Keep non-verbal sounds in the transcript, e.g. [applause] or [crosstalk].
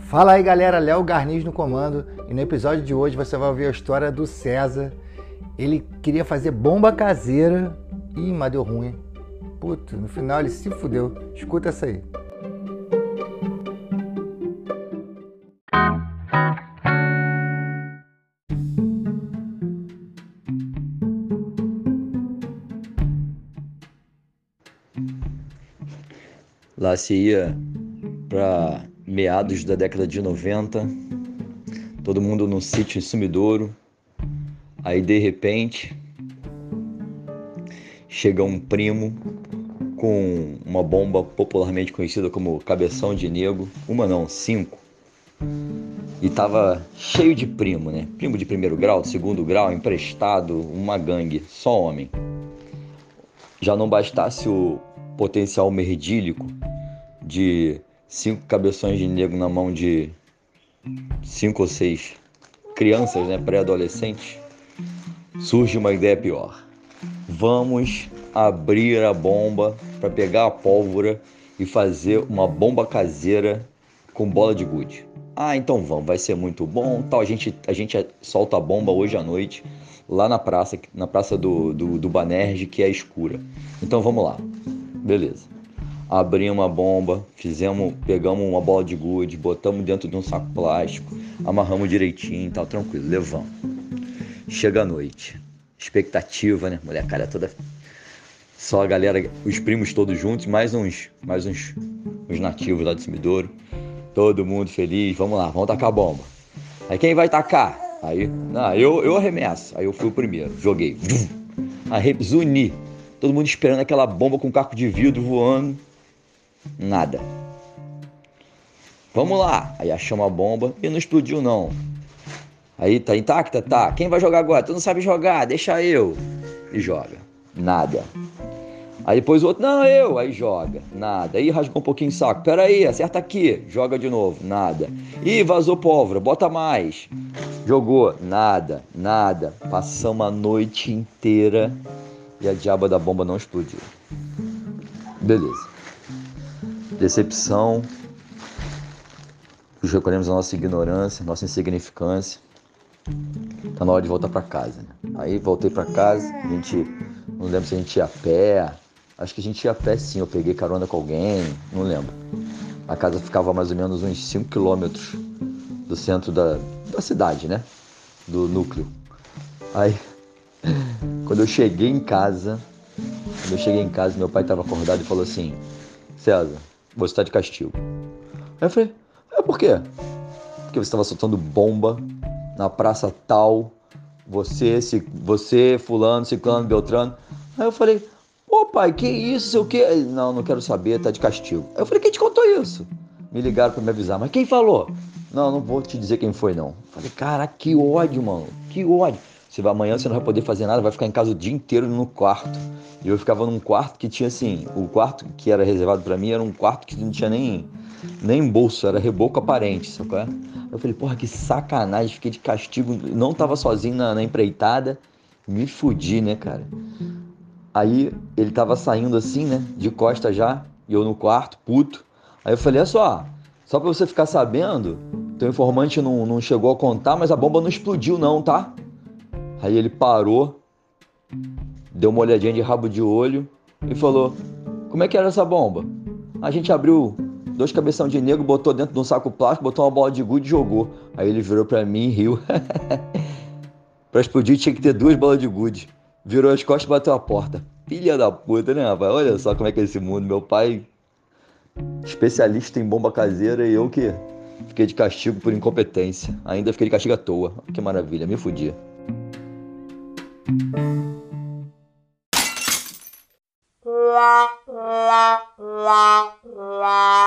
Fala aí galera, Léo Garniz no comando e no episódio de hoje você vai ouvir a história do César. Ele queria fazer bomba caseira e mas deu ruim. Puta, no final ele se fudeu. Escuta essa aí. Lá se ia para meados da década de 90, todo mundo no sítio em Sumidouro. Aí de repente chega um primo com uma bomba popularmente conhecida como cabeção de nego, uma não, cinco. E tava cheio de primo, né? Primo de primeiro grau, segundo grau, emprestado, uma gangue, só homem. Já não bastasse o potencial merdílico de cinco cabeções de negro na mão de cinco ou seis crianças, né, pré-adolescentes, surge uma ideia pior. Vamos abrir a bomba para pegar a pólvora e fazer uma bomba caseira com bola de gude. Ah, então vamos, vai ser muito bom. Tal, a gente a gente solta a bomba hoje à noite lá na praça, na praça do, do, do Banerje, que é escura. Então vamos lá. Beleza abrimos a bomba, fizemos, pegamos uma bola de gude, botamos dentro de um saco plástico, amarramos direitinho, tal, tranquilo, levamos. Chega a noite, expectativa, né? Mulher, cara toda só a galera, os primos todos juntos, mais uns, mais uns, uns nativos lá do Sumidouro. Todo mundo feliz, vamos lá, vamos tacar a bomba. Aí quem vai tacar? Aí, não, eu, eu arremesso. Aí eu fui o primeiro, joguei. Aí zuni. Todo mundo esperando aquela bomba com caco de vidro voando. Nada. Vamos lá. Aí achamos a bomba e não explodiu não. Aí tá intacta? Tá. Quem vai jogar agora? Tu não sabe jogar, deixa eu. E joga. Nada. Aí depois o outro, não, eu. Aí joga. Nada. Aí rasgou um pouquinho o saco. Pera aí, acerta aqui. Joga de novo. Nada. Ih, vazou pólvora. Bota mais. Jogou. Nada. Nada. Passamos a noite inteira e a diaba da bomba não explodiu. Beleza decepção, nos recolhemos a nossa ignorância, nossa insignificância. Tá na hora de voltar para casa. Né? Aí voltei para casa, a gente não lembro se a gente ia a pé. Acho que a gente ia a pé sim, eu peguei carona com alguém, não lembro. A casa ficava mais ou menos uns 5 quilômetros do centro da, da cidade, né? Do núcleo. Aí, quando eu cheguei em casa, quando eu cheguei em casa, meu pai estava acordado e falou assim: César, você está de castigo. Aí eu falei, é por quê? Porque você estava soltando bomba na praça tal, você, se, você, fulano, ciclano, beltrano. Aí eu falei, pô pai, que isso, o quê? Não, não quero saber, tá de castigo. Aí eu falei, quem te contou isso? Me ligaram para me avisar, mas quem falou? Não, não vou te dizer quem foi, não. Falei, cara, que ódio, mano, que ódio. Vai amanhã, você não vai poder fazer nada, vai ficar em casa o dia inteiro no quarto. E eu ficava num quarto que tinha assim, o quarto que era reservado para mim era um quarto que não tinha nem nem bolso, era reboco aparente, sacou? Eu falei, porra, que sacanagem, fiquei de castigo, não tava sozinho na, na empreitada, me fudi, né, cara? Aí ele tava saindo assim, né, de costa já, e eu no quarto, puto. Aí eu falei, é só, só pra você ficar sabendo, teu informante não, não chegou a contar, mas a bomba não explodiu não, tá? Aí ele parou, deu uma olhadinha de rabo de olho e falou: Como é que era essa bomba? A gente abriu dois cabeção de negro, botou dentro de um saco plástico, botou uma bola de gude e jogou. Aí ele virou pra mim e riu. [laughs] pra explodir tinha que ter duas bolas de gude. Virou as costas e bateu a porta. Filha da puta, né, rapaz? Olha só como é que é esse mundo. Meu pai, especialista em bomba caseira, e eu que fiquei de castigo por incompetência. Ainda fiquei de castigo à toa. Que maravilha, me fudia. La la la la